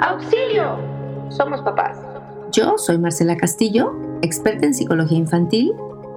¡Auxilio! Somos papás. Yo soy Marcela Castillo, experta en psicología infantil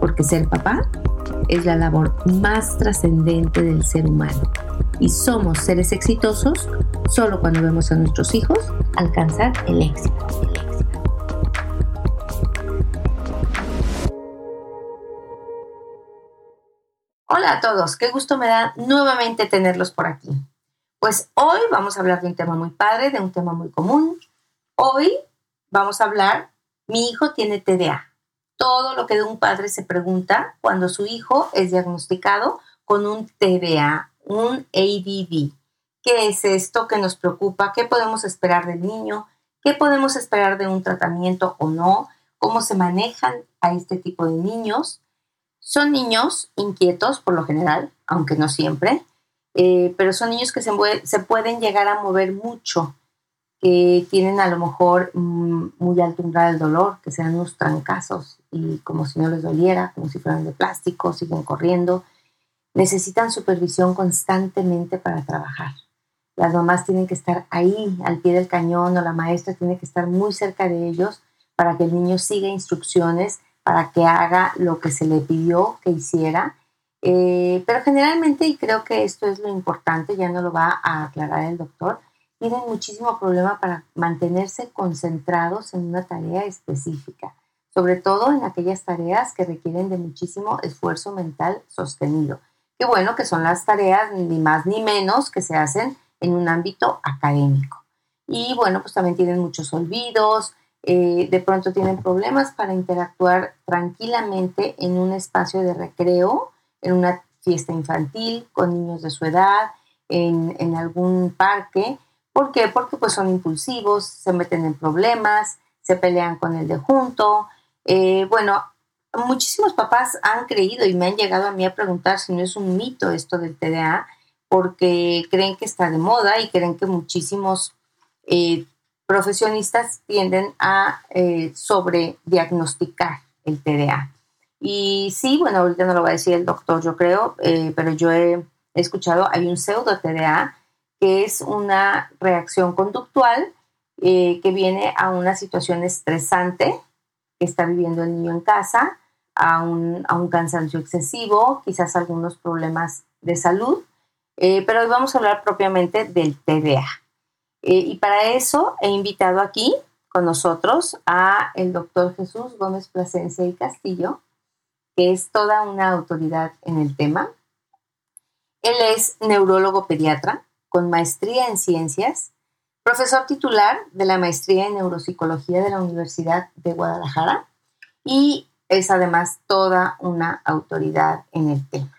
Porque ser papá es la labor más trascendente del ser humano. Y somos seres exitosos solo cuando vemos a nuestros hijos alcanzar el éxito. Hola a todos, qué gusto me da nuevamente tenerlos por aquí. Pues hoy vamos a hablar de un tema muy padre, de un tema muy común. Hoy vamos a hablar, mi hijo tiene TDA todo lo que un padre se pregunta cuando su hijo es diagnosticado con un TDA, un ADD. ¿Qué es esto que nos preocupa? ¿Qué podemos esperar del niño? ¿Qué podemos esperar de un tratamiento o no? ¿Cómo se manejan a este tipo de niños? Son niños inquietos por lo general, aunque no siempre, eh, pero son niños que se, se pueden llegar a mover mucho que tienen a lo mejor mm, muy alto umbral del dolor, que sean unos trancazos y como si no les doliera, como si fueran de plástico, siguen corriendo. Necesitan supervisión constantemente para trabajar. Las mamás tienen que estar ahí al pie del cañón o la maestra tiene que estar muy cerca de ellos para que el niño siga instrucciones, para que haga lo que se le pidió que hiciera. Eh, pero generalmente, y creo que esto es lo importante, ya no lo va a aclarar el doctor, tienen muchísimo problema para mantenerse concentrados en una tarea específica, sobre todo en aquellas tareas que requieren de muchísimo esfuerzo mental sostenido. Qué bueno que son las tareas ni más ni menos que se hacen en un ámbito académico. Y bueno, pues también tienen muchos olvidos, eh, de pronto tienen problemas para interactuar tranquilamente en un espacio de recreo, en una fiesta infantil, con niños de su edad, en, en algún parque ¿Por qué? Porque pues son impulsivos, se meten en problemas, se pelean con el de junto. Eh, bueno, muchísimos papás han creído y me han llegado a mí a preguntar si no es un mito esto del TDA, porque creen que está de moda y creen que muchísimos eh, profesionistas tienden a eh, sobrediagnosticar el TDA. Y sí, bueno, ahorita no lo va a decir el doctor, yo creo, pero yo he, escuchado, hay un pseudo TDA que es una reacción conductual eh, que viene a una situación estresante que está viviendo el niño en casa, a un, cansancio excesivo, quizás algunos problemas de salud, eh, pero hoy vamos a hablar propiamente del TDA. Eh, y para eso he invitado aquí con nosotros a el doctor Jesús Gómez Plasencia y Castillo, que es toda una autoridad en el tema. Él es neurólogo pediatra, con maestría en ciencias, profesor titular de la maestría en neuropsicología de la Universidad de Guadalajara y es además toda una autoridad en el tema.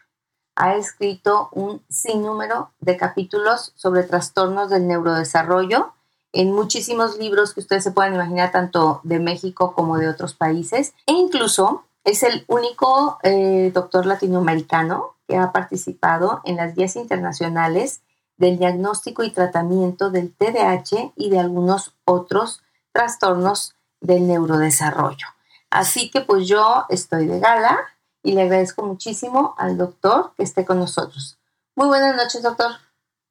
Ha escrito un sinnúmero de capítulos sobre trastornos del neurodesarrollo en muchísimos libros que ustedes se puedan imaginar, tanto de México como de otros países. E incluso es el único eh, doctor latinoamericano que ha participado en las guías internacionales del diagnóstico y tratamiento del TDAH y de algunos otros trastornos del neurodesarrollo. Así que pues yo estoy de gala y le agradezco muchísimo al doctor que esté con nosotros. Muy buenas noches, doctor.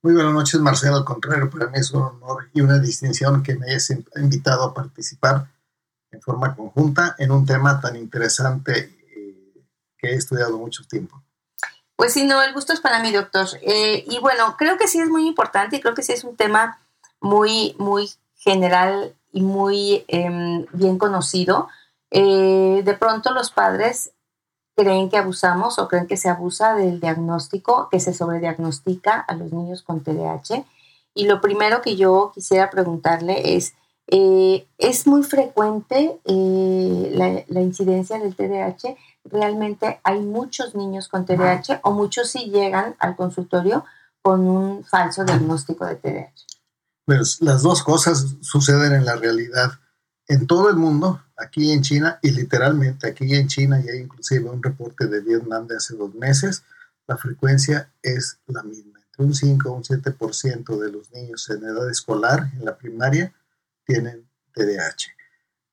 Muy buenas noches, Marcelo. Al contrario, para mí es un honor y una distinción que me hayas invitado a participar en forma conjunta en un tema tan interesante eh, que he estudiado mucho tiempo. Pues sí, no, el gusto es para mí, doctor. Eh, y bueno, creo que sí es muy importante y creo que sí es un tema muy, muy general y muy em, bien conocido. Eh, de pronto los padres creen que abusamos o creen que se abusa del diagnóstico, que se sobrediagnostica a los niños con TDAH. Y lo primero que yo quisiera preguntarle es, eh, ¿es muy frecuente la, la, incidencia del TDAH? Realmente hay muchos niños con TDAH o muchos sí llegan al consultorio con un falso diagnóstico de TDAH. Pues las dos cosas suceden en la realidad. en todo el mundo, aquí en China y literalmente aquí en China, y hay inclusive un reporte de Vietnam de hace dos meses, la frecuencia es la misma. Entre un 5 o un 7% de los niños en edad escolar, en la primaria, tienen TDAH.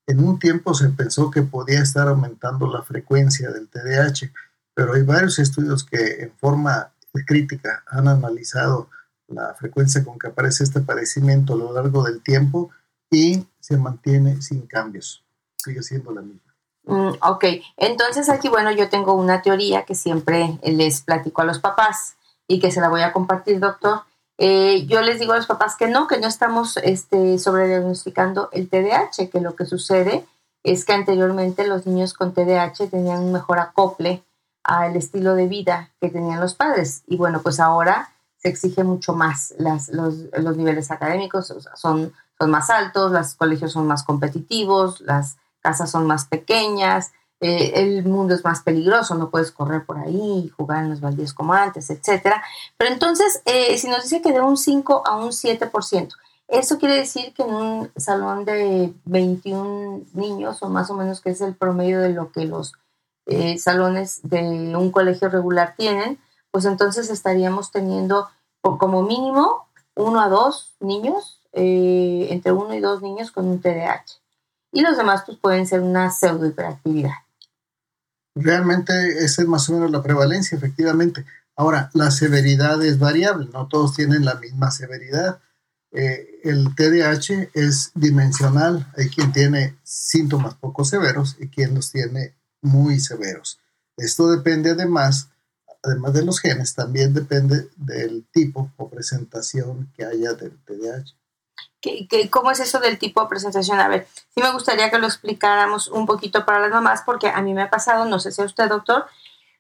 En un tiempo se pensó que podía estar aumentando la frecuencia del TDAH, pero hay varios estudios que en forma crítica han analizado la frecuencia con que aparece este padecimiento a lo largo del tiempo y se mantiene sin cambios. Sigue siendo la misma. Mm, ok, entonces aquí, bueno, yo tengo una teoría que siempre les platico a los papás y que se la voy a compartir, doctor. Eh, yo les digo a los papás que no, que no estamos este, sobrediagnosticando el TDAH, que lo que sucede es que anteriormente los niños con TDAH tenían un mejor acople al estilo de vida que tenían los padres. Y bueno, pues ahora se exige mucho más. Las, los, los, niveles académicos son, son más altos, los colegios son más competitivos, las casas son más pequeñas, eh, el mundo es más peligroso, no puedes correr por ahí jugar en los baldíos como antes, etc. Pero entonces, eh, si nos dice que de un 5 a un 7%, eso quiere decir que en un salón de 21 niños, o más o menos que es el promedio de lo que los eh, salones de un colegio regular tienen, pues entonces estaríamos teniendo como mínimo uno a dos niños, entre uno y dos niños con un TDAH. Y los demás pues pueden ser una pseudo hiperactividad. Realmente esa es más o menos la prevalencia, efectivamente. Ahora, la severidad es variable, no todos tienen la misma severidad. Eh, el TDAH es dimensional, hay quien tiene síntomas poco severos y quien los tiene muy severos. Esto depende además, además de los genes, también depende del tipo o presentación que haya del TDAH. ¿Cómo es eso del tipo de presentación? A ver, sí me gustaría que lo explicáramos un poquito para las mamás, porque a mí me ha pasado, no sé si a usted, doctor,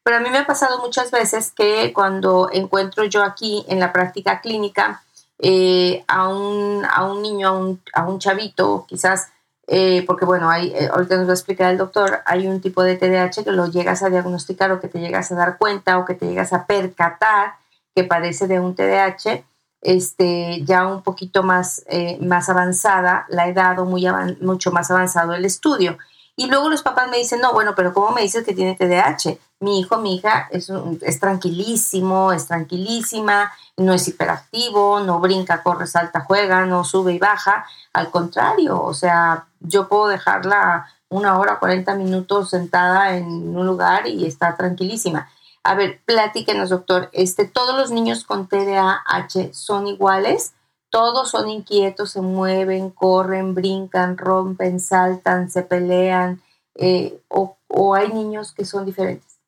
pero a mí me ha pasado muchas veces que cuando encuentro yo aquí en la práctica clínica eh, a, un, a, un, niño, a un, a un chavito, quizás, eh, porque bueno, hay, eh, ahorita nos va a explicar el doctor, hay un tipo de TDAH que lo llegas a diagnosticar o que te llegas a dar cuenta o que te llegas a percatar que padece de un TDAH este, ya un poquito más, eh, más avanzada la edad o muy mucho más avanzado el estudio. Y luego los papás me dicen, no, bueno, pero ¿cómo me dices que tiene TDAH? Mi hijo, mi hija es, es tranquilísimo, es tranquilísima, no es hiperactivo, no brinca, corre, salta, juega, no sube y baja. Al contrario, o sea, yo puedo dejarla una hora, 40 minutos sentada en un lugar y está tranquilísima. A ver, platíquenos, doctor. Este, ¿Todos los niños con TDAH son iguales? ¿Todos son inquietos, se mueven, corren, brincan, rompen, saltan, se pelean? Eh, o, o hay niños que son diferentes?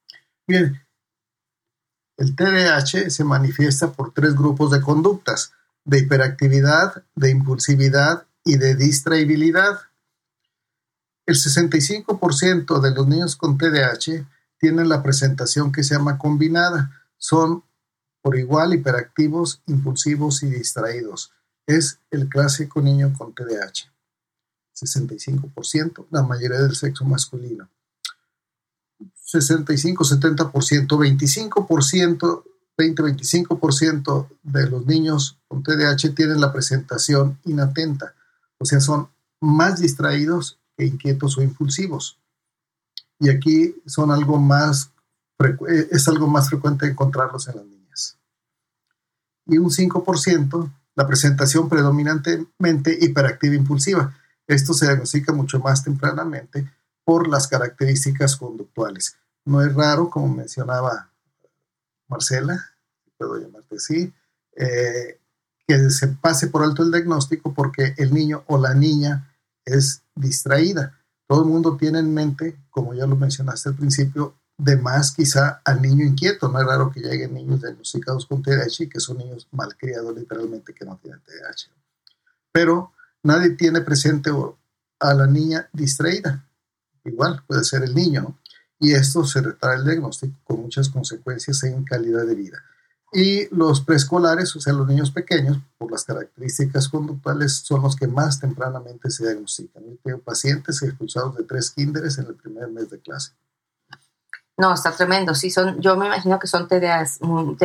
Bien, el TDAH se manifiesta por tres grupos de conductas, de hiperactividad, de impulsividad y de distraibilidad. El 65% de los niños con TDAH tienen la presentación que se llama combinada. Son por igual hiperactivos, impulsivos y distraídos. Es el clásico niño con TDAH. 65%, la mayoría del sexo masculino. 65, 70%, 25%, 20-25% de los niños con TDAH tienen la presentación inatenta, o sea, son más distraídos que inquietos o impulsivos y aquí son algo más, eh, es algo más frecuente encontrarlos en las niñas. Y un 5%, la presentación predominantemente hiperactiva impulsiva. Esto se diagnostica mucho más tempranamente por las características conductuales. No es raro, como mencionaba Marcela, puedo llamarte así, eh, que se pase por alto el diagnóstico porque el niño o la niña es distraída todo el mundo tiene en mente, como ya lo mencionaste al principio, de más quizá al niño inquieto. No es raro que lleguen niños diagnosticados con TDAH que son niños malcriados literalmente que no tienen TDAH. Pero nadie tiene presente a la niña distraída. Igual puede ser el niño. Y esto se retrae el diagnóstico con muchas consecuencias en calidad de vida. Y los preescolares, o sea, los niños pequeños, por las características conductuales, son los que más tempranamente se diagnostican. Yo tengo pacientes expulsados de tres kinderes en el primer mes de clase. No, está tremendo. Sí, son, yo me imagino que son TDAHs muy,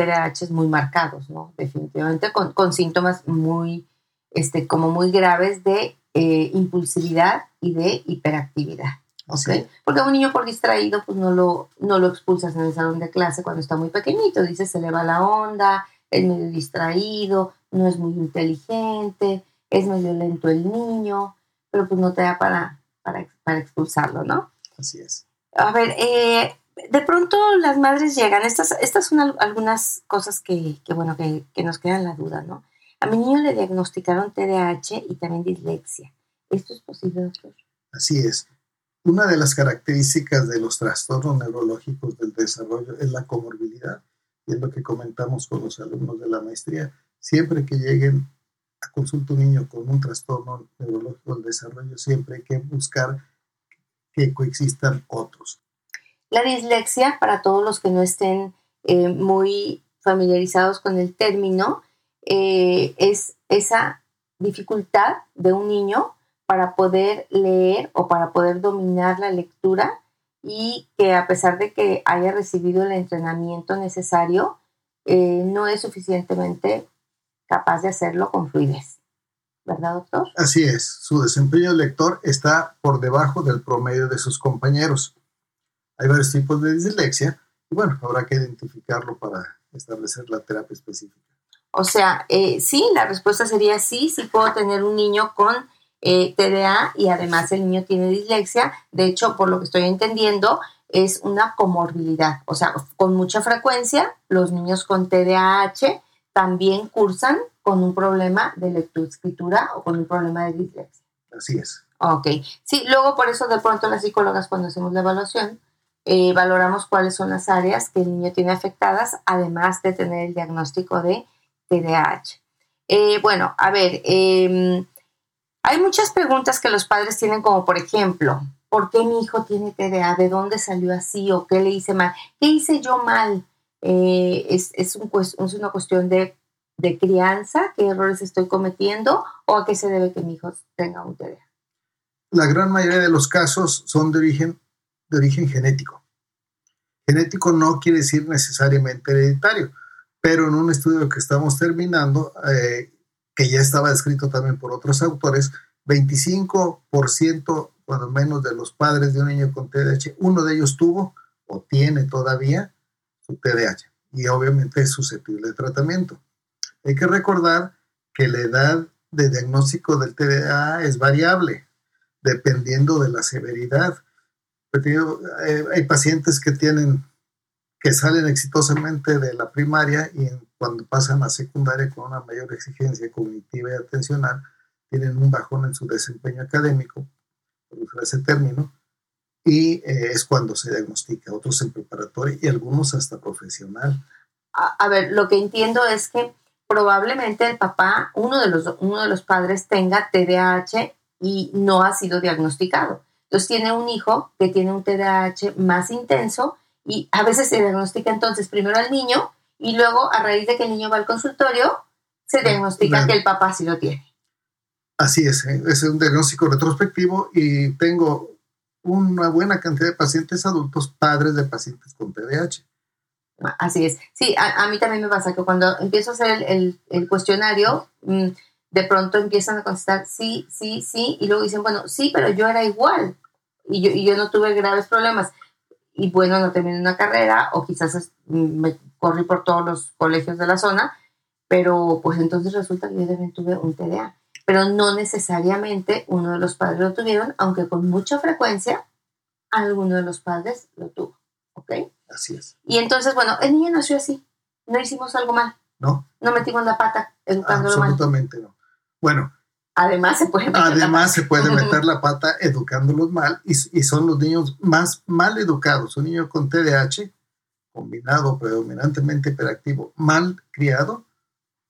muy marcados, ¿no? Definitivamente con, con, síntomas muy, este, como muy graves de eh, impulsividad y de hiperactividad. Así ¿ok? Porque un niño por distraído, pues no lo, no lo expulsas en el salón de clase cuando está muy pequeñito. Dices, se le va la onda, es medio distraído, no es muy inteligente, es medio lento el niño, pero pues no te da para, para, para expulsarlo, ¿no? Así es. A ver, eh, de pronto las madres llegan, estas, estas son al- algunas cosas que, que, bueno, que, que nos quedan la duda, ¿no? A mi niño le diagnosticaron TDAH y también dislexia. ¿Esto es posible, doctor? Así es. Una de las características de los trastornos neurológicos del desarrollo es la comorbilidad. Y es lo que comentamos con los alumnos de la maestría. Siempre que lleguen a consulta un niño con un trastorno neurológico del desarrollo, siempre hay que buscar que coexistan otros. La dislexia, para todos los que no estén eh, muy familiarizados con el término, eh, es esa dificultad de un niño para poder leer o para poder dominar la lectura y que a pesar de que haya recibido el entrenamiento necesario, eh, no es suficientemente capaz de hacerlo con fluidez. ¿Verdad, doctor? Así es, su desempeño de lector está por debajo del promedio de sus compañeros. Hay varios tipos de dislexia y bueno, habrá que identificarlo para establecer la terapia específica. O sea, eh, sí, la respuesta sería sí, sí puedo tener un niño con eh, TDA y además el niño tiene dislexia. De hecho, por lo que estoy entendiendo, es una comorbilidad. O sea, con mucha frecuencia, los niños con TDAH también cursan con un problema de lectoescritura o con un problema de dislexia. Así es. Ok, sí, luego por eso de pronto las psicólogas cuando hacemos la evaluación eh, valoramos cuáles son las áreas que el niño tiene afectadas, además de tener el diagnóstico de TDAH. Eh, bueno, a ver, eh, hay muchas preguntas que los padres tienen como por ejemplo, ¿por qué mi hijo tiene TDA? ¿De dónde salió así? ¿O qué le hice mal? ¿Qué hice yo mal? Eh, es, es, un, es, una cuestión de, de crianza, qué errores estoy cometiendo o a qué se debe que mi hijo tenga un TDA. La gran mayoría de los casos son de origen, de origen genético. Genético no quiere decir necesariamente hereditario, pero en un estudio que estamos terminando, eh, que ya estaba descrito también por otros autores, 25% cuando menos de los padres de un niño con TDAH, uno de ellos tuvo o tiene todavía su TDAH y obviamente es susceptible de tratamiento. Hay que recordar que la edad de diagnóstico del TDA es variable dependiendo de la severidad. Hay pacientes que tienen que salen exitosamente de la primaria y cuando pasan a secundaria con una mayor exigencia cognitiva y atencional, tienen un bajón en su desempeño académico, por usar ese término, y eh, es cuando se diagnostica, otros en preparatoria y algunos hasta profesional. A, a, ver, lo que entiendo es que probablemente el papá, uno de los, uno de los padres tenga TDAH y no ha sido diagnosticado. Entonces tiene un hijo que tiene un TDAH más intenso y a veces se diagnostica entonces primero al niño y luego a raíz de que el niño va al consultorio se diagnostica Bien. que el papá sí lo tiene. Así es, ¿eh? es un diagnóstico retrospectivo y tengo una buena cantidad de pacientes adultos, padres de pacientes con TDAH. Así es. Sí, a, a mí también me pasa que cuando empiezo a hacer el, el, el cuestionario, mmm, de pronto empiezan a contestar sí, sí, sí, y luego dicen, bueno, sí, pero yo era igual y yo, y yo no tuve graves problemas. Y bueno, no terminé una carrera o quizás me corrí por todos los colegios de la zona, pero pues entonces resulta que yo también tuve un TDA. Pero no necesariamente uno de los padres lo tuvieron, aunque con mucha frecuencia alguno de los padres lo tuvo. ¿Ok? Así es. Y entonces, bueno, el niño nació así. No hicimos algo mal. No. No metimos la pata educándolo mal. Absolutamente no. Bueno, Además se puede meter Además se puede meter la pata educándolos mal y, y, son los niños más mal educados. Un niño con TDAH, combinado predominantemente hiperactivo, mal criado,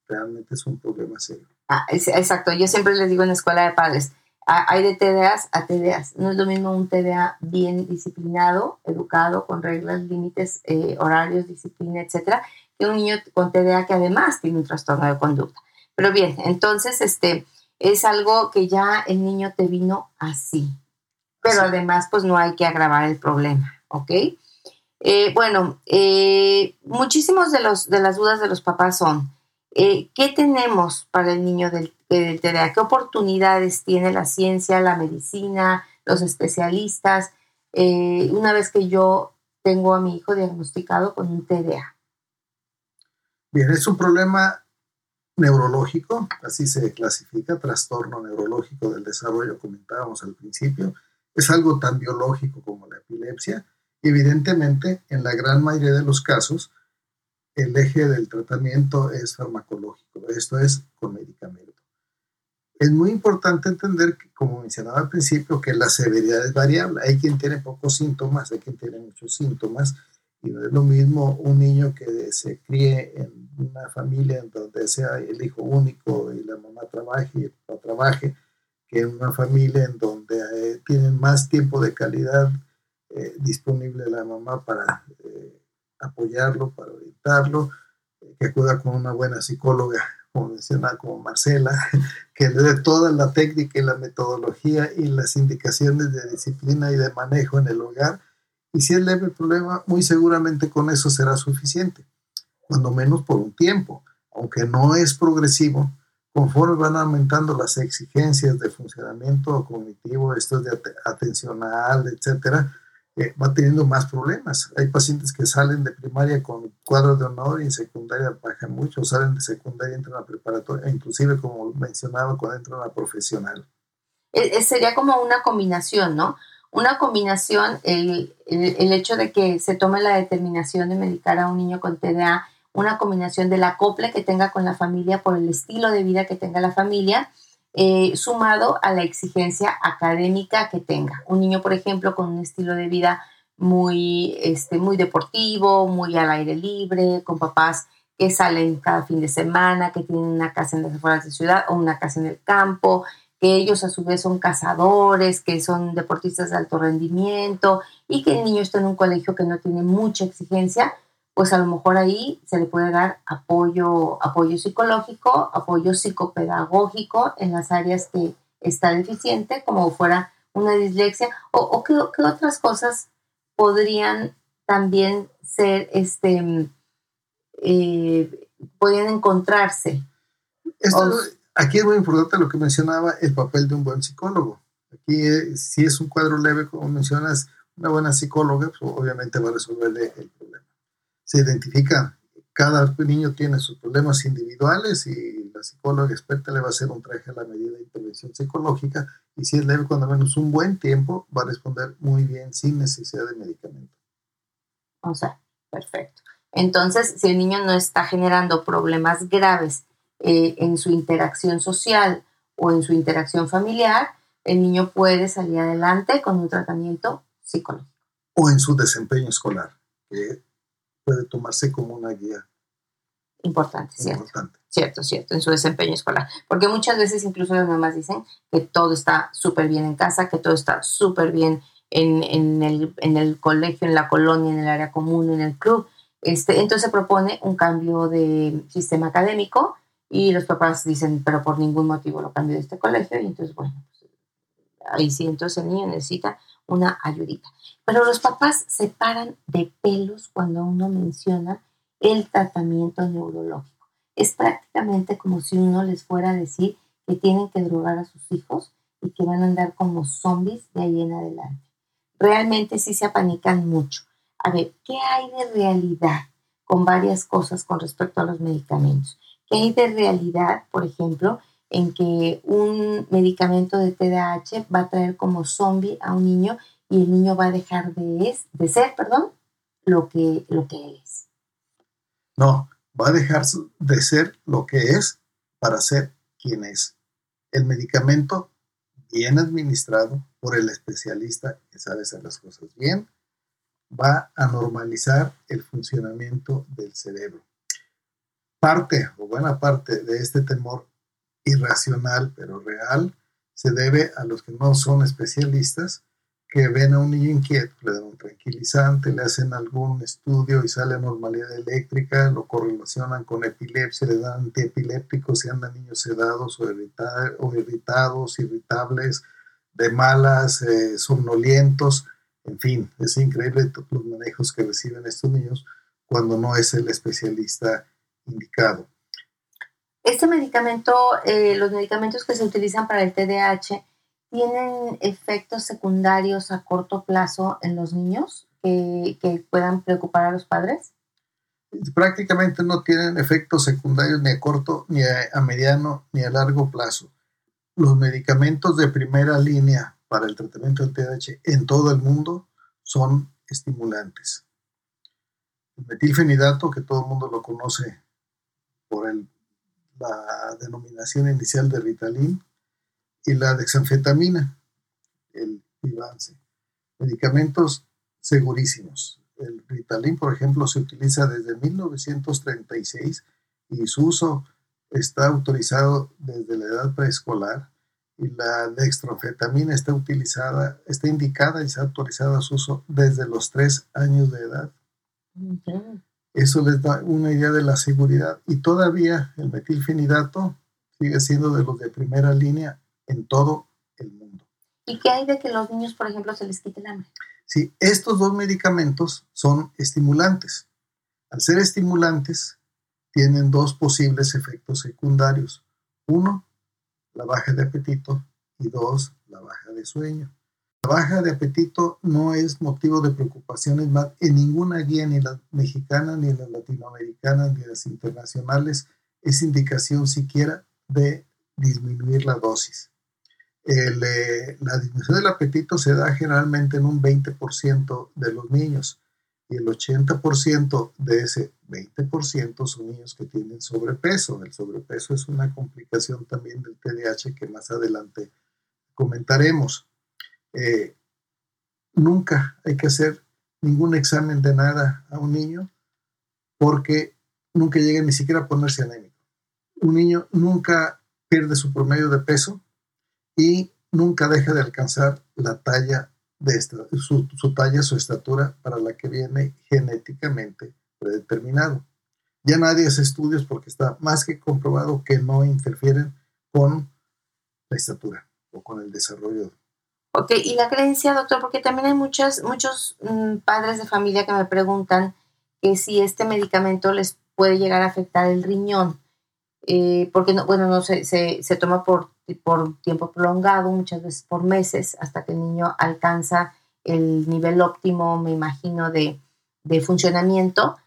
realmente es un problema serio. Ah, es, exacto, yo siempre les digo en la escuela de padres, ah, hay de TDAs a TDAs. No es lo mismo un TDA bien disciplinado, educado, con reglas, límites, eh, horarios, disciplina, etcétera, que un niño con TDA que además tiene un trastorno de conducta. Pero bien, entonces, este es algo que ya el niño te vino así. Pero sí. además, pues no hay que agravar el problema, ¿ok? Eh, bueno, eh, muchísimos de, los, de las dudas de los papás son, eh, ¿qué tenemos para el niño del, del TDA? ¿Qué oportunidades tiene la ciencia, la medicina, los especialistas? Eh, una vez que yo tengo a mi hijo diagnosticado con un TDA. Bien, es un problema neurológico, así se clasifica, trastorno neurológico del desarrollo, comentábamos al principio. Es algo tan biológico como la epilepsia. Evidentemente, en la gran mayoría de los casos, el eje del tratamiento es farmacológico, esto es con medicamento. Es muy importante entender, como mencionaba al principio, que la severidad es variable. Hay quien tiene pocos síntomas, hay quien tiene muchos síntomas, no es lo mismo un niño que se críe en una familia en donde sea el hijo único y la mamá trabaje y el papá trabaje, que en una familia en donde eh, tienen más tiempo de calidad eh, disponible la mamá para eh, apoyarlo, para orientarlo, que acuda con una buena psicóloga, como mencionaba, como Marcela, que le dé toda la técnica y la metodología y las indicaciones de disciplina y de manejo en el hogar. Y si es leve el problema, muy seguramente con eso será suficiente, cuando menos por un tiempo, aunque no es progresivo, conforme van aumentando las exigencias de funcionamiento cognitivo, esto de atencional, etcétera, eh, va teniendo más problemas. Hay pacientes que salen de primaria con cuadros de honor y en secundaria bajan mucho, salen de secundaria entran a preparatoria, inclusive como mencionaba, cuando entran a profesional. E, e, sería como una combinación, ¿no? Una combinación, el, el, hecho de que se tome la determinación de medicar a un niño con TDA, una combinación del acople que tenga con la familia por el estilo de vida que tenga la familia eh, sumado a la exigencia académica que tenga. Un niño, por ejemplo, con un estilo de vida muy, este, muy deportivo, muy al aire libre, con papás que salen cada fin de semana, que tienen una casa en las afueras de ciudad o una casa en el campo, que ellos a su vez son cazadores, que son deportistas de alto rendimiento y que el niño está en un colegio que no tiene mucha exigencia, pues a lo mejor ahí se le puede dar apoyo, apoyo psicológico, apoyo psicopedagógico en las áreas que está deficiente, como fuera una dislexia, o, qué, otras cosas podrían también ser, este, eh, podrían encontrarse. Aquí es muy importante lo que mencionaba, el papel de un buen psicólogo. Aquí, eh, si es un cuadro leve, como mencionas, una buena psicóloga, pues, obviamente va a resolverle el problema se identifica, cada niño tiene sus problemas individuales y la psicóloga experta le va a hacer un traje a la medida de intervención psicológica y si es leve, cuando menos un buen tiempo, va a responder muy bien sin necesidad de medicamento. O sea, perfecto. Entonces, si el niño no está generando problemas graves eh, en su interacción social o en su interacción familiar, el niño puede salir adelante con un tratamiento psicológico. O en su desempeño escolar, que puede tomarse como una guía. Importante, cierto. Cierto, cierto, en su desempeño escolar. Porque muchas veces incluso las mamás dicen que todo está súper bien en casa, que todo está súper bien en, en, el, en, el, colegio, en la colonia, en el área común, en el club. Este, entonces se propone un cambio de sistema académico y los papás dicen, pero por ningún motivo lo cambio de este colegio. Y entonces, bueno, pues, ahí sí, entonces el niño necesita una ayudita. Pero los papás se paran de pelos cuando uno menciona el tratamiento neurológico. Es prácticamente como si uno les fuera a decir que tienen que drogar a sus hijos y que van a andar como zombies de ahí en adelante. Realmente sí se apanican mucho. A ver, ¿qué hay de realidad con varias cosas con respecto a los medicamentos? ¿Qué hay de realidad, por ejemplo, en que un medicamento de TDAH va a traer como zombie a un niño y el niño va a dejar de, de ser, perdón, lo que, lo que es. No, va a dejar de ser lo que es para ser quien es. El medicamento bien administrado por el especialista que sabe hacer las cosas bien, va a normalizar el funcionamiento del cerebro. Parte o buena parte de este temor irracional pero real se debe a los que no son especialistas que ven a un niño inquieto, le dan un tranquilizante, le hacen algún estudio y sale normalidad eléctrica, lo correlacionan con epilepsia, le dan antiepilépticos y andan niños sedados o, irritados, irritables, de malas, eh, somnolientos, en fin, es increíble todos los manejos que reciben estos niños cuando no es el especialista indicado. Este medicamento, eh, los medicamentos que se utilizan para el TDAH, ¿tienen efectos secundarios a corto plazo en los niños que, que puedan preocupar a los padres? prácticamente no tienen efectos secundarios ni a corto, ni a, mediano, ni a largo plazo. Los medicamentos de primera línea para el tratamiento del TDAH en todo el mundo son estimulantes. El metilfenidato, que todo el mundo lo conoce por la denominación inicial de Ritalin, y la dexanfetamina, el Vivance. Medicamentos segurísimos el Ritalin, por ejemplo, se utiliza desde 1936 y su uso está autorizado desde la edad preescolar y la dextrofetamina está utilizada, está indicada y está autorizada su uso desde los tres años de edad. Eso les da una idea de la seguridad y todavía el metilfenidato sigue siendo de los de primera línea en todo el mundo. ¿Y qué hay de que los niños, por ejemplo, se les quite el hambre? Sí, estos dos medicamentos son estimulantes. Al ser estimulantes, tienen dos posibles efectos secundarios. Uno, la baja de apetito y dos, la baja de sueño. La baja de apetito no es motivo de preocupación más en ninguna guía, ni la mexicana, ni la latinoamericana, ni las internacionales, es indicación siquiera de disminuir la dosis. Eh, la disminución del apetito se da generalmente en un 20% de los niños y el 80% de ese 20% son niños que tienen sobrepeso. El sobrepeso es una complicación también del TDAH que más adelante comentaremos. Eh, nunca hay que hacer ningún examen de nada a un niño porque nunca llega ni siquiera a ponerse anémico. Un niño nunca pierde su promedio de peso y nunca deja de alcanzar la talla de esta, su, talla, su estatura para la que viene genéticamente predeterminado. Ya nadie hace estudios porque está más que comprobado que no interfieren con la estatura o con el desarrollo. Ok, y la creencia, doctor, porque también hay muchas, muchos mm, padres de familia que me preguntan que si este medicamento les puede llegar a afectar el riñón. Eh, porque no, bueno, no se, se, toma por, por tiempo prolongado, muchas veces por meses, hasta que el niño alcanza el nivel óptimo, me imagino, de, de funcionamiento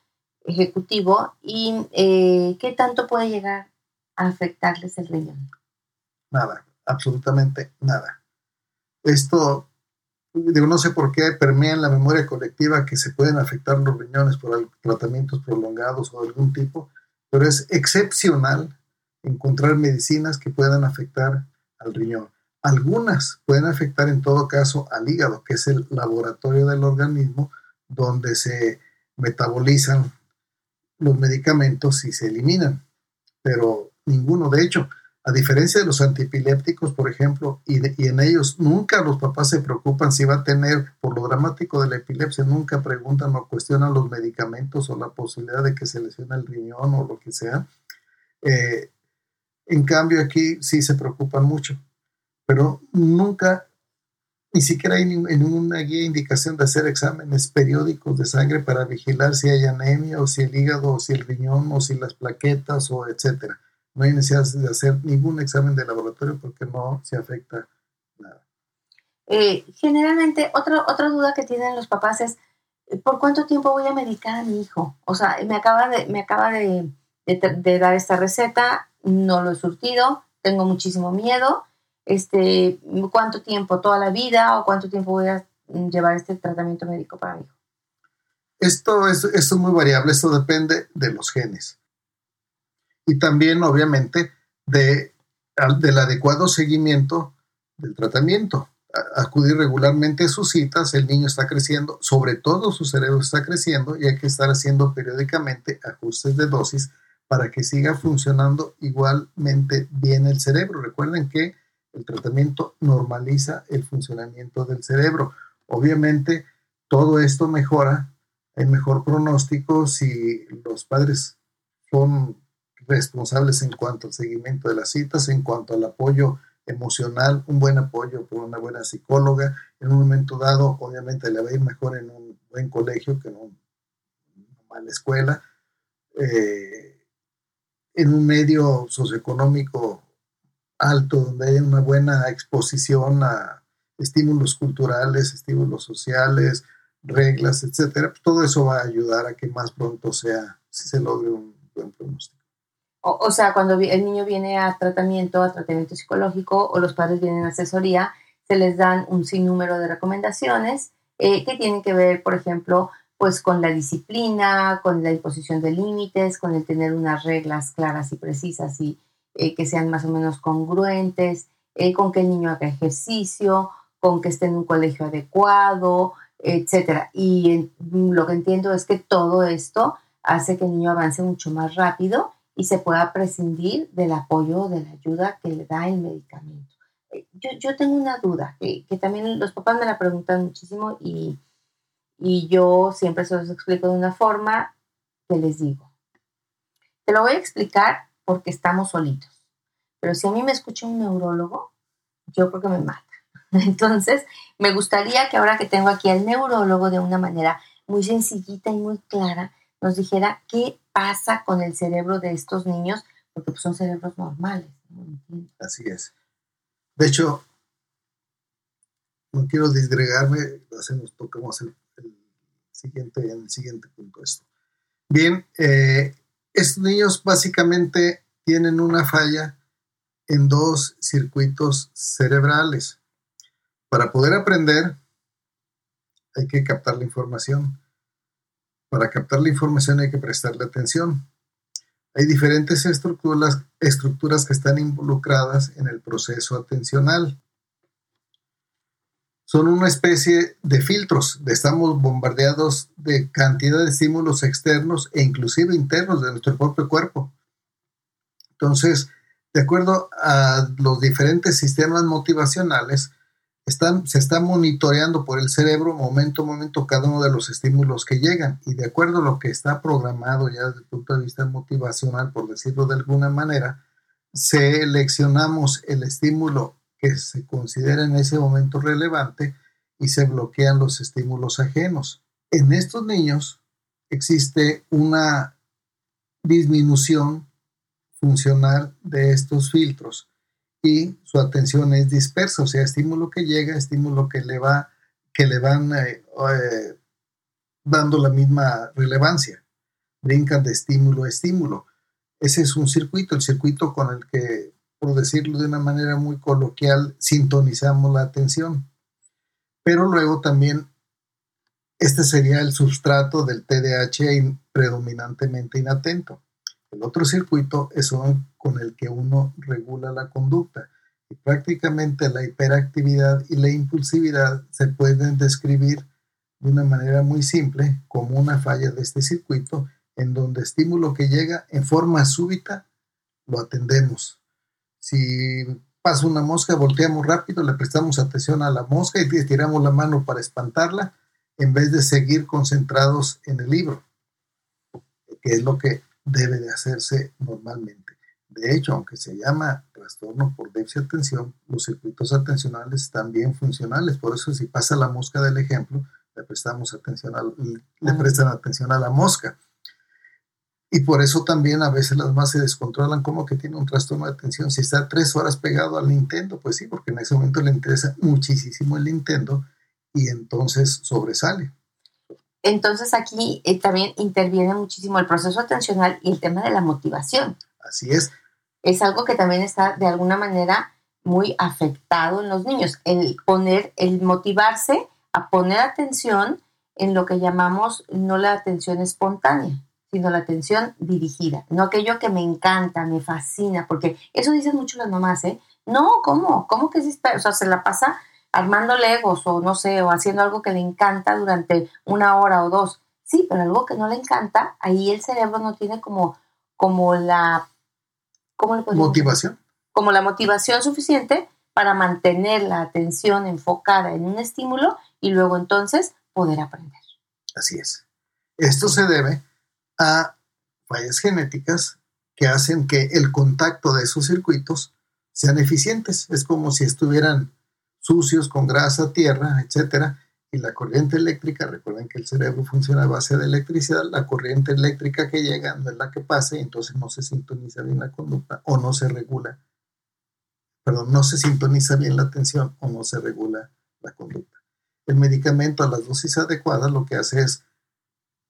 ejecutivo y eh, qué tanto puede llegar a afectarles el riñón. Nada, absolutamente nada. Esto, digo, no sé por qué permea en la memoria colectiva que se pueden afectar los riñones por tratamientos prolongados o de algún tipo, pero es excepcional encontrar medicinas que puedan afectar al riñón. Algunas pueden afectar en todo caso al hígado, que es el laboratorio del organismo donde se metabolizan los medicamentos y se eliminan, pero ninguno. De hecho, a diferencia de los antiepilépticos, por ejemplo, y, en ellos nunca los papás se preocupan si va a tener, por lo dramático de la epilepsia, nunca preguntan o cuestionan los medicamentos o la posibilidad de que se lesione el riñón o lo que sea. Eh, en cambio, aquí sí se preocupan mucho, pero nunca, ni siquiera hay ninguna guía indicación de hacer exámenes periódicos de sangre para vigilar si hay anemia o si el hígado o si el riñón o si las plaquetas o etcétera no hay necesidad de hacer ningún examen de laboratorio porque no se afecta nada. Eh, generalmente, otra, otra duda que tienen los papás es, ¿por cuánto tiempo voy a medicar a mi hijo? O sea, me acaba de, me acaba de, dar esta receta, no lo he surtido, tengo muchísimo miedo. Este, ¿Cuánto tiempo? ¿Toda la vida? ¿O cuánto tiempo voy a llevar este tratamiento médico para mi hijo? Esto es, esto es muy variable, esto depende de los genes y también obviamente de, del adecuado seguimiento del tratamiento. acudir regularmente a sus citas, el niño está creciendo, sobre todo su cerebro está creciendo y hay que estar haciendo periódicamente ajustes de dosis para que siga funcionando igualmente bien el cerebro. Recuerden que el tratamiento normaliza el funcionamiento del cerebro. Obviamente, todo esto mejora, hay mejor pronóstico si los padres son responsables en cuanto al seguimiento de las citas, en cuanto al apoyo emocional, un buen apoyo por una buena psicóloga. En un momento dado, obviamente, le va a ir mejor en un buen colegio que en, una mala escuela. Eh, en un medio socioeconómico alto, donde hay una buena exposición a estímulos culturales, estímulos sociales, reglas, etcétera, pues todo eso va a ayudar a que más pronto sea, si se logre un buen pronóstico. O, sea, cuando el niño viene a tratamiento, a tratamiento psicológico, o los padres vienen a asesoría, se les dan un sinnúmero de recomendaciones eh, que tienen que ver, por ejemplo, pues con la disciplina, con la imposición de límites, con el tener unas reglas claras y precisas y eh, que sean más o menos congruentes, eh, con que el niño haga ejercicio, con que esté en un colegio adecuado, etcétera. Y lo que entiendo es que todo esto hace que el niño avance mucho más rápido y se pueda prescindir del apoyo, de la ayuda que le da el medicamento. Eh, yo, yo tengo una duda, que, que también los papás me la preguntan muchísimo y y yo siempre se los explico de una forma que les digo. Te lo voy a explicar porque estamos solitos. Pero si a mí me escucha un neurólogo, yo creo que me mata. Entonces, me gustaría que ahora que tengo aquí al neurólogo de una manera muy sencillita y muy clara, nos dijera qué pasa con el cerebro de estos niños, porque pues, son cerebros normales. Así es. De hecho, no quiero disgregarme, hacemos, tocamos el siguiente, en el siguiente punto esto. Bien, eh, estos niños básicamente tienen una falla en dos circuitos cerebrales. Para poder aprender hay que captar la información. Para captar la información hay que prestarle atención. Hay diferentes estructuras, que están involucradas en el proceso atencional son una especie de filtros. Estamos bombardeados de cantidad de estímulos externos e inclusive internos de nuestro propio cuerpo. Entonces, de acuerdo a los diferentes sistemas motivacionales, se está monitoreando por el cerebro momento a momento cada uno de los estímulos que llegan y de acuerdo a lo que está programado ya desde el punto de vista motivacional, por decirlo de alguna manera, seleccionamos el estímulo que se considera en ese momento relevante y se bloquean los estímulos ajenos. En estos niños existe una disminución funcional de estos filtros y su atención es dispersa, o sea, estímulo que llega, estímulo que le va, que le van eh, eh, dando la misma relevancia. Brincan de estímulo a estímulo. Ese es un circuito, el circuito con el que por decirlo de una manera muy coloquial, sintonizamos la atención. Pero luego también este sería el sustrato del TDAH predominantemente inatento. El otro circuito es con el que uno regula la conducta. Y prácticamente la hiperactividad y la impulsividad se pueden describir de una manera muy simple como una falla de este circuito en donde estímulo que llega en forma súbita lo atendemos si pasa una mosca, volteamos rápido, le prestamos atención a la mosca y tiramos la mano para espantarla en vez de seguir concentrados en el libro, que es lo que debe de hacerse normalmente. De hecho, aunque se llama trastorno por déficit de atención, los circuitos atencionales están bien funcionales. Por eso, si pasa la mosca del ejemplo, le prestamos atención le prestan atención a la mosca. Y por eso también a veces las más se descontrolan como que tiene un trastorno de atención. Si está tres horas pegado al Nintendo, pues sí, porque en ese momento le interesa muchísimo el Nintendo y entonces sobresale. Entonces aquí eh, también interviene muchísimo el proceso atencional y el tema de la motivación. Así es. Es algo que también está de alguna manera muy afectado en los niños. El poner, el motivarse a poner atención en lo que llamamos no la atención espontánea sino la atención dirigida, no aquello que me encanta, me fascina, porque eso dicen mucho las mamás, ¿eh? No, ¿cómo? ¿Cómo que si o sea, se la pasa armando legos o no sé, o haciendo algo que le encanta durante una hora o dos? Sí, pero algo que no le encanta, ahí el cerebro no tiene como, como la... ¿cómo le motivación. Como la motivación suficiente para mantener la atención enfocada en un estímulo y luego entonces poder aprender. Así es. Esto se debe a fallas genéticas que hacen que el contacto de esos circuitos sean eficientes. Es como si estuvieran sucios con grasa, tierra, etcétera, y la corriente eléctrica, recuerden que el cerebro funciona a base de electricidad, la corriente eléctrica que llega no es la que pasa y entonces no se sintoniza bien la conducta o no se regula, perdón, no se sintoniza bien la atención o no se regula la conducta. El medicamento a las dosis adecuadas lo que hace es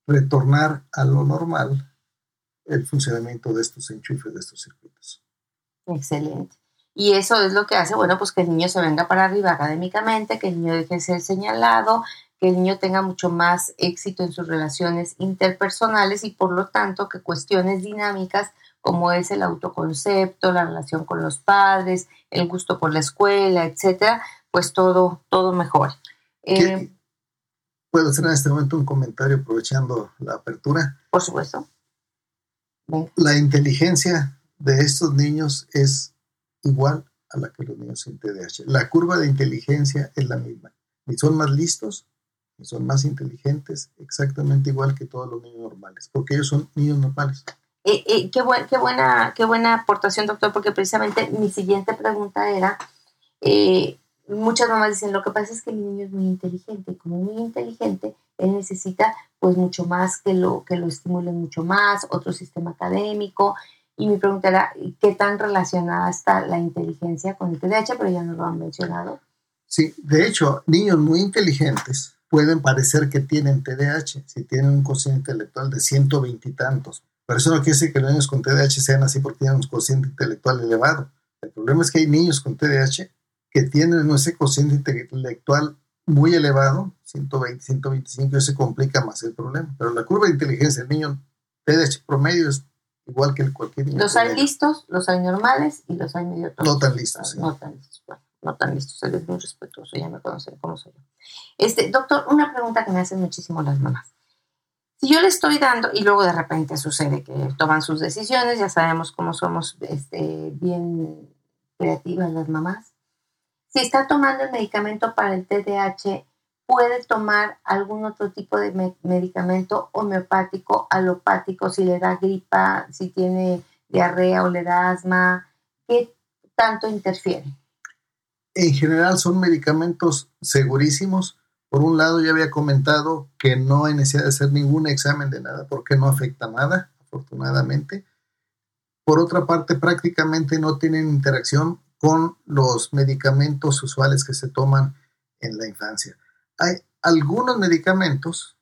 retornar a lo normal el funcionamiento de estos enchufes, de estos circuitos. Excelente. Y eso es lo que hace, bueno, pues que el niño se venga para arriba académicamente, que el niño deje de ser señalado, que el niño tenga mucho más éxito en sus relaciones interpersonales y por lo tanto que cuestiones dinámicas como es el autoconcepto, la relación con los padres, el gusto por la escuela, etcétera, pues todo, todo mejor. Eh, ¿Puedo hacer en este momento un comentario aprovechando la apertura? Por supuesto. La inteligencia de estos niños es igual a la que los niños sin TDAH. La curva de inteligencia es la misma. Ni son más listos, ni son más inteligentes, exactamente igual que todos los niños normales, porque ellos son niños normales. Eh, eh, qué, qué, buena, qué buena aportación, doctor, porque precisamente mi siguiente pregunta era, eh, muchas mamás dicen, lo que pasa es que el niño es muy inteligente, y como muy inteligente, él necesita pues mucho más que lo, que lo estimulen mucho más, otro sistema académico, y mi pregunta era, ¿qué tan relacionada está la inteligencia con el TDAH? Pero ya no lo han mencionado. Sí, de hecho, niños muy inteligentes pueden parecer que tienen TDAH si tienen un cociente intelectual de 120 y tantos. Pero eso no quiere decir que los niños con TDAH sean así porque tienen un cociente intelectual elevado. El problema es que hay niños con TDAH que tienen ese cociente intelectual muy elevado, 120, 125, y se complica más el problema. Pero la curva de inteligencia del niño TDAH promedio es igual que cualquier. Los hay listos, los hay normales y los hay medio tontos. No tan listos. No tan listos, bueno, no tan listos, él es muy respetuoso, ya me conocen cómo soy yo. Este, doctor, una pregunta que me hacen muchísimo las mamás. Si yo le estoy dando, y luego de repente sucede que toman sus decisiones, ya sabemos cómo somos este, bien creativas las mamás. Si está tomando el medicamento para el TDAH, puede tomar algún otro tipo de medicamento homeopático, alopático, si le da gripa, si tiene diarrea o le da asma, ¿qué tanto interfiere? En general son medicamentos segurísimos. Por un lado, ya había comentado que no hay necesidad de hacer ningún examen de nada porque no afecta nada, afortunadamente. Por otra parte, prácticamente no tienen interacción con los medicamentos usuales que se toman en la infancia hay algunos medicamentos,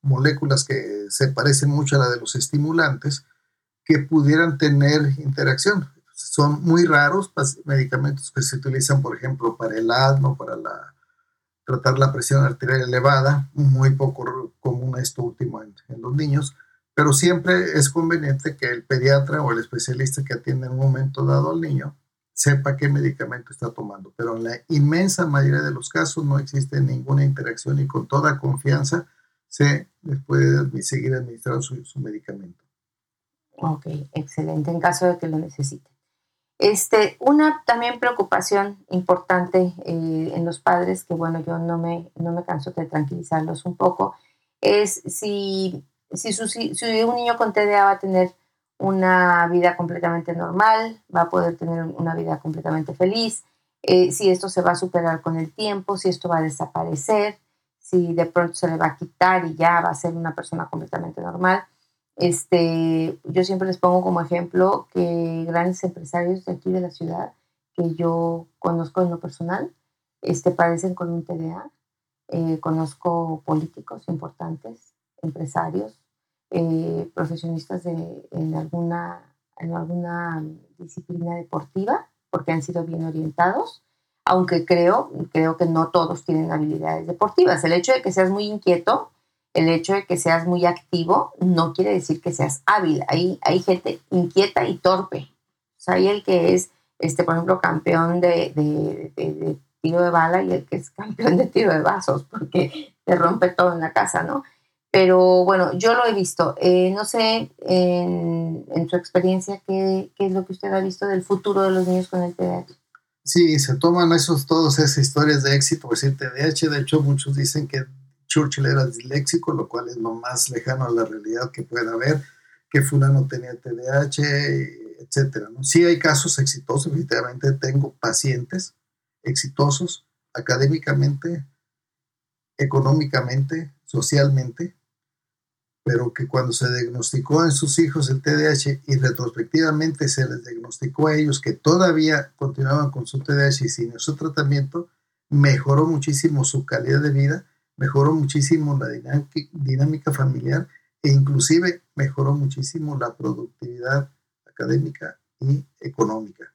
moléculas que se parecen mucho a la de los estimulantes, que pudieran tener interacción. Son muy raros medicamentos que se utilizan, por ejemplo, para el asma, para tratar la presión arterial elevada, muy poco común esto último en, en los niños, pero siempre es conveniente que el pediatra o el especialista que atiende en un momento dado al niño sepa qué medicamento está tomando. Pero en la inmensa mayoría de los casos no existe ninguna interacción y con toda confianza se puede seguir administrando su, medicamento. Ok, excelente, en caso de que lo necesite. Este, una también preocupación importante eh, en los padres, que bueno, yo no me, no me canso de tranquilizarlos un poco, es si, si, si un niño con TDA va a tener una vida completamente normal, va a poder tener una vida completamente feliz, eh, si esto se va a superar con el tiempo, si esto va a desaparecer, si de pronto se le va a quitar y ya va a ser una persona completamente normal. Este, yo siempre les pongo como ejemplo que grandes empresarios de aquí de la ciudad, que yo conozco en lo personal, este, padecen con un TDA. Eh, conozco políticos importantes, empresarios, eh, profesionistas de, en, alguna, en alguna disciplina deportiva, porque han sido bien orientados, aunque creo, creo que no todos tienen habilidades deportivas. El hecho de que seas muy inquieto, el hecho de que seas muy activo, no quiere decir que seas hábil. Hay, hay gente inquieta y torpe. O sea, hay el que es, este, por ejemplo, campeón de, de, de tiro de bala y el que es campeón de tiro de vasos, porque te rompe todo en la casa, ¿no? Pero bueno, yo lo he visto. Eh, no sé, en, en su experiencia, ¿qué, ¿qué, es lo que usted ha visto del futuro de los niños con el TDAH? Sí, se toman esos, todas esas historias de éxito, por decir TDAH. De hecho, muchos dicen que Churchill era disléxico, lo cual es lo más lejano a la realidad que pueda haber, que fulano tenía TDAH, etcétera. ¿no? Sí hay casos exitosos, efectivamente tengo pacientes exitosos académicamente, económicamente, socialmente, pero que cuando se diagnosticó en sus hijos el TDAH y retrospectivamente se les diagnosticó a ellos que todavía continuaban con su TDAH y sin su tratamiento, mejoró muchísimo su calidad de vida, mejoró muchísimo la dinámica familiar e inclusive mejoró muchísimo la productividad académica y económica.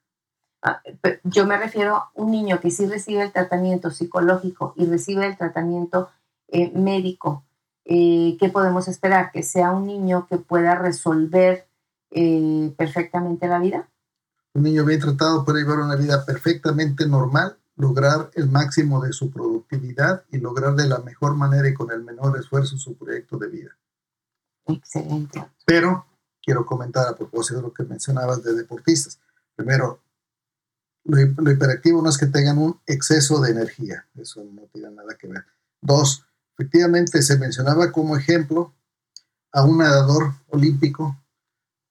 Ah, yo me refiero a un niño que sí recibe el tratamiento psicológico y recibe el tratamiento eh, médico. Eh, ¿Qué podemos esperar? ¿Que sea un niño que pueda resolver eh, perfectamente la vida? Un niño bien tratado puede llevar una vida perfectamente normal, lograr el máximo de su productividad y lograr de la mejor manera y con el menor esfuerzo su proyecto de vida. Excelente. Pero quiero comentar a propósito de lo que mencionabas de deportistas. Primero, lo, hiperactivo no es que tengan un exceso de energía, eso no tiene nada que ver. Dos, efectivamente se mencionaba como ejemplo a un nadador olímpico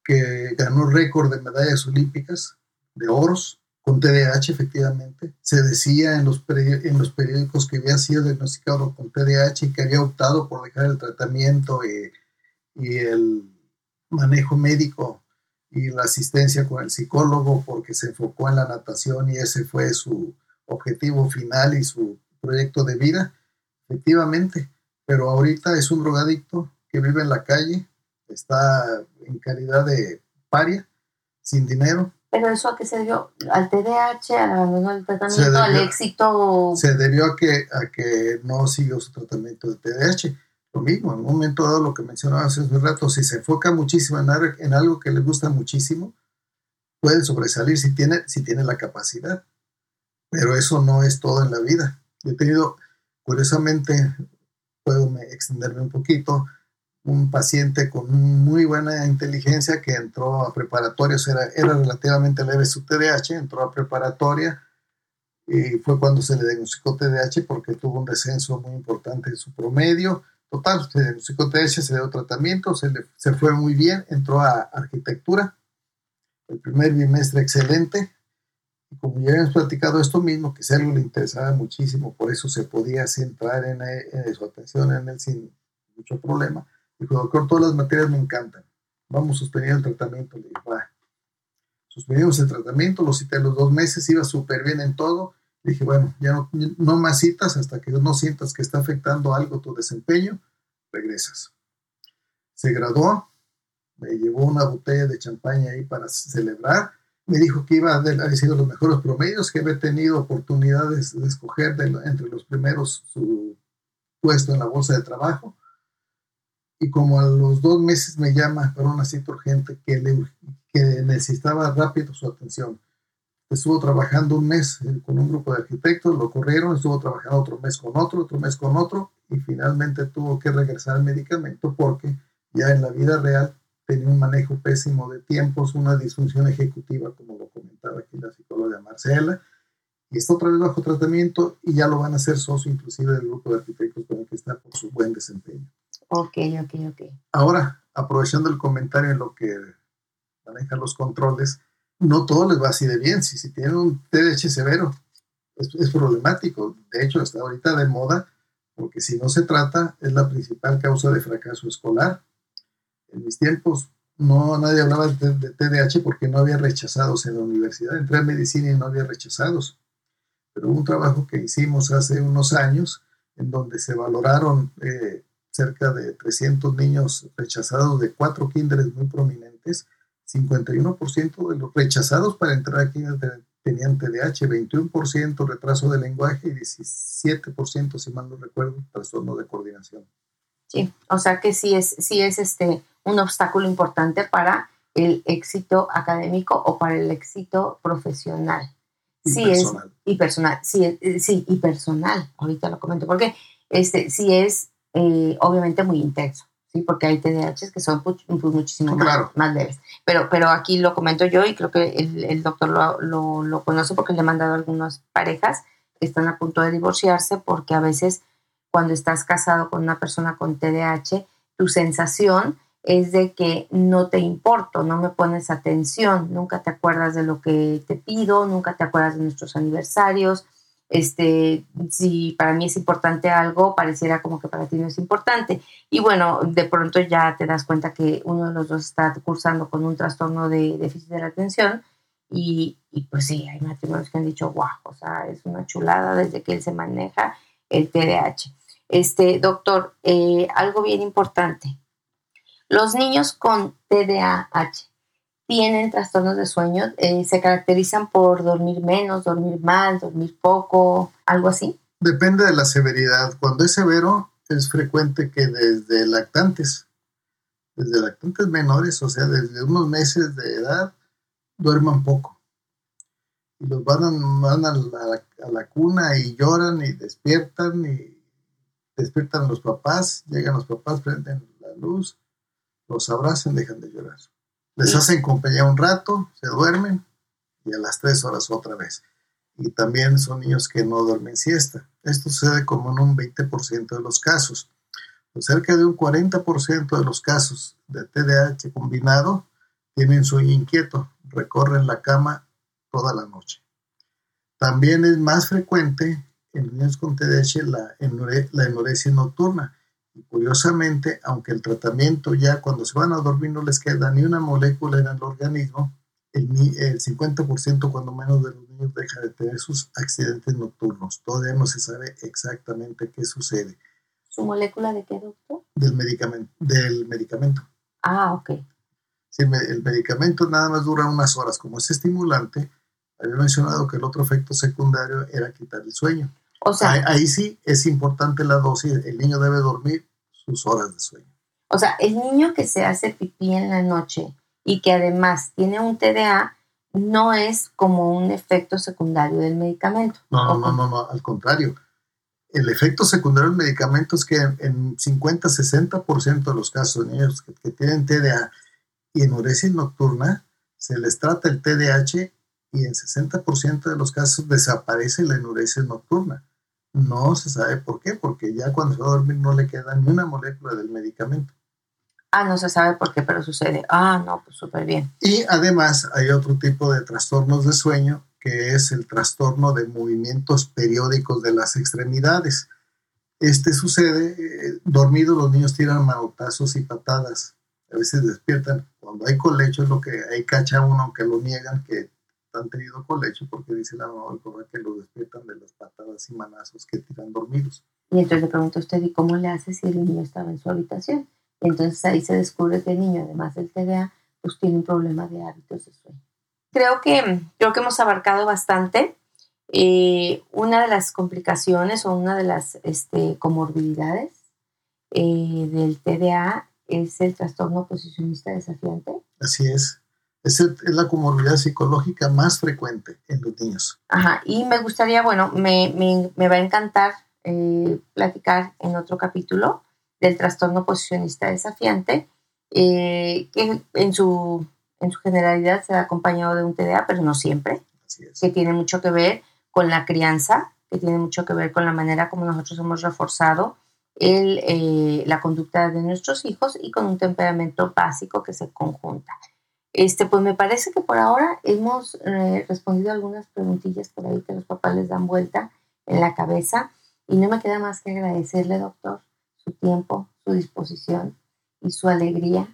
que ganó récord de medallas olímpicas, de oros, con TDAH efectivamente. Se decía en los, en los periódicos que había sido diagnosticado con TDAH y que había optado por dejar el tratamiento y, y el manejo médico y la asistencia con el psicólogo porque se enfocó en la natación y ese fue su objetivo final y su proyecto de vida, efectivamente, pero ahorita es un drogadicto que vive en la calle, está en calidad de paria, sin dinero. Pero eso a qué se debió, al TDAH, al abandono del tratamiento, al éxito. Se debió a que, a que no siguió su tratamiento de TDAH lo mismo, en un momento dado lo que mencionaba hace un rato, si se enfoca muchísimo en, en algo que le gusta muchísimo, puede sobresalir si tiene, si tiene la capacidad. Pero eso no es todo en la vida. Yo he tenido, curiosamente, puedo extenderme un poquito, un paciente con muy buena inteligencia que entró a preparatoria, era, era relativamente leve su TDAH, entró a preparatoria y fue cuando se le diagnosticó TDAH porque tuvo un descenso muy importante en su promedio. Total, se diagnosticó se dio tratamiento, se, se fue muy bien, entró a arquitectura, el primer bimestre excelente, como ya habíamos platicado esto mismo, que si algo le interesaba muchísimo, por eso se podía centrar en, su atención en él sin mucho problema, dijo, doctor, todas las materias me encantan, vamos a suspender el tratamiento, le dije, va. Suspendimos el tratamiento, lo cité los dos meses, iba súper bien en todo, Dije, bueno, ya no, no más citas hasta que no sientas que está afectando algo tu desempeño, regresas. Se graduó, me llevó una botella de champaña ahí para celebrar. Me dijo que iba a haber sido los mejores promedios, que había tenido oportunidades de escoger entre los primeros su puesto en la bolsa de trabajo. Y como a los dos meses me llama para una cita urgente que, que necesitaba rápido su atención estuvo trabajando un mes eh, con un grupo de arquitectos, lo corrieron, estuvo trabajando otro mes con otro, otro mes con otro, y finalmente tuvo que regresar al medicamento porque ya en la vida real tenía un manejo pésimo de tiempos, una disfunción ejecutiva, como lo comentaba aquí la psicóloga Marcela, y está otra vez bajo tratamiento y ya lo van a hacer socio inclusive del grupo de arquitectos con el que está por su buen desempeño. Ok, ok, ok. Ahora, aprovechando el comentario en lo que maneja los controles, no todo les va así de bien. Si, si tienen un TDAH severo, es, problemático. De hecho, hasta ahorita de moda, porque si no se trata, es la principal causa de fracaso escolar. En mis tiempos, no nadie hablaba de, de TDAH porque no había rechazados en la universidad. Entré a medicina y no había rechazados. Pero hubo un trabajo que hicimos hace unos años en donde se valoraron eh, cerca de 300 niños rechazados de cuatro kinders muy prominentes 51% de los rechazados para entrar aquí tenían TDAH, 21% retraso de lenguaje y 17%, si mal no recuerdo, trastorno de coordinación. Sí, o sea que sí es, sí es este, un obstáculo importante para el éxito académico o para el éxito profesional. Y sí personal. es y personal, sí, eh, sí, y personal, ahorita lo comento, porque este sí es eh, obviamente muy intenso. ¿sí? Porque hay TDAHs que son pues, muchísimo más, leves. Pero, pero aquí lo comento yo y creo que el, el doctor lo, lo, lo, conoce porque le he mandado a algunas parejas que están a punto de divorciarse porque a veces cuando estás casado con una persona con TDAH, tu sensación es de que no te importo, no me pones atención, nunca te acuerdas de lo que te pido, nunca te acuerdas de nuestros aniversarios, este, si para mí es importante algo, pareciera como que para ti no es importante. Y bueno, de pronto ya te das cuenta que uno de los dos está cursando con un trastorno de déficit de la atención y, y pues sí, hay matrimonios que han dicho, wow, o sea, es una chulada desde que él se maneja el TDAH. Este, doctor, eh, algo bien importante. Los niños con TDAH tienen trastornos de sueño, eh, se caracterizan por dormir menos, dormir mal, dormir poco, algo así. Depende de la severidad. Cuando es severo, es frecuente que desde lactantes, desde lactantes menores, o sea, desde unos meses de edad, duerman poco. Y los van, a, la, a la cuna y lloran y despiertan y despiertan los papás, llegan los papás, prenden la luz, los abrazan, dejan de llorar. Les hacen compañía un rato, se duermen y a las tres horas otra vez. Y también son niños que no duermen siesta. Esto sucede como en un 20% de los casos. cerca de un 40% de los casos de TDAH combinado tienen sueño inquieto, recorren la cama toda la noche. También es más frecuente en niños con TDAH la, la enuresia nocturna. Y curiosamente, aunque el tratamiento ya cuando se van a dormir no les queda ni una molécula en el organismo, el, el 50% cuando menos de los niños deja de tener sus accidentes nocturnos. Todavía no se sabe exactamente qué sucede. ¿Su molécula de qué, doctor? Del medicamento. Del medicamento. Ah, ok. Sí, el medicamento nada más dura unas horas. Como es estimulante, había mencionado que el otro efecto secundario era quitar el sueño. O sea, ahí, sí es importante la dosis. El niño debe dormir sus horas de sueño. O sea, el niño que se hace pipí en la noche y que además tiene un TDA no es como un efecto secundario del medicamento. No, no, no, no, al contrario. El efecto secundario del medicamento es que en 50-60% de los casos de niños que, que tienen TDA y enuresis nocturna, se les trata el TDAH y en 60% de los casos desaparece la enuresis nocturna. No se sabe por qué, porque ya cuando se va a dormir no le queda ni una molécula del medicamento. Ah, no se sabe por qué, pero sucede. Ah, no, pues súper bien. Y además hay otro tipo de trastornos de sueño, que es el trastorno de movimientos periódicos de las extremidades. Este sucede, eh, dormidos los niños tiran manotazos y patadas. A veces despiertan. Cuando hay colecho es lo que hay cacha uno, aunque lo niegan, que han tenido colecho porque dice la mamá que lo despiertan de las patadas y manazos que tiran dormidos. Y entonces le pregunta a usted, ¿y cómo le hace si el niño estaba en su habitación? Y entonces ahí se descubre que el niño, además del TDA, pues tiene un problema de hábitos de sueño. Creo que, creo que hemos abarcado bastante. Eh, una de las complicaciones o una de las este, comorbilidades eh, del TDA es el trastorno posicionista desafiante. Así es. Es, la comorbilidad psicológica más frecuente en los niños. Ajá, y me gustaría, bueno, me, me, va a encantar eh, platicar en otro capítulo del trastorno posicionista desafiante, eh, que en su, en su generalidad se ha acompañado de un TDA, pero no siempre, que tiene mucho que ver con la crianza, que tiene mucho que ver con la manera como nosotros hemos reforzado el, eh, la conducta de nuestros hijos y con un temperamento básico que se conjunta. Este, pues me parece que por ahora hemos eh, respondido algunas preguntillas por ahí que los papás les dan vuelta en la cabeza y no me queda más que agradecerle, doctor, su tiempo, su disposición y su alegría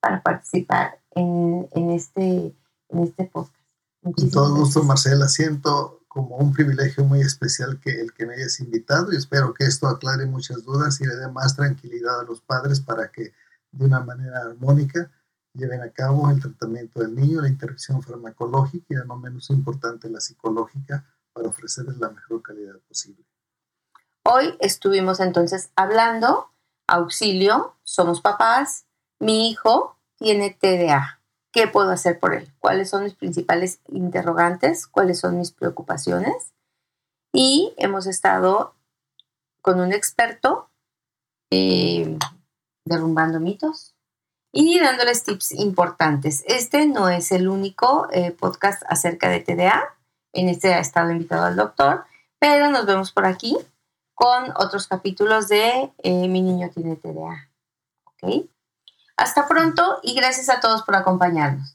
para participar en, este, en este podcast. Con todo gusto, Marcela. Siento como un privilegio muy especial que el que me hayas invitado y espero que esto aclare muchas dudas y le dé más tranquilidad a los padres para que de una manera armónica lleven a cabo el tratamiento del niño, la intervención farmacológica y, no menos importante, la psicológica para ofrecerles la mejor calidad posible. Hoy estuvimos entonces hablando, auxilio, somos papás, mi hijo tiene TDA. ¿Qué puedo hacer por él? ¿Cuáles son mis principales interrogantes? ¿Cuáles son mis preocupaciones? Y hemos estado con un experto eh, derrumbando mitos, y dándoles tips importantes. Este no es el único eh, podcast acerca de TDA. En este ha estado invitado al doctor, pero nos vemos por aquí con otros capítulos de eh, Mi niño tiene TDA. Hasta pronto y gracias a todos por acompañarnos.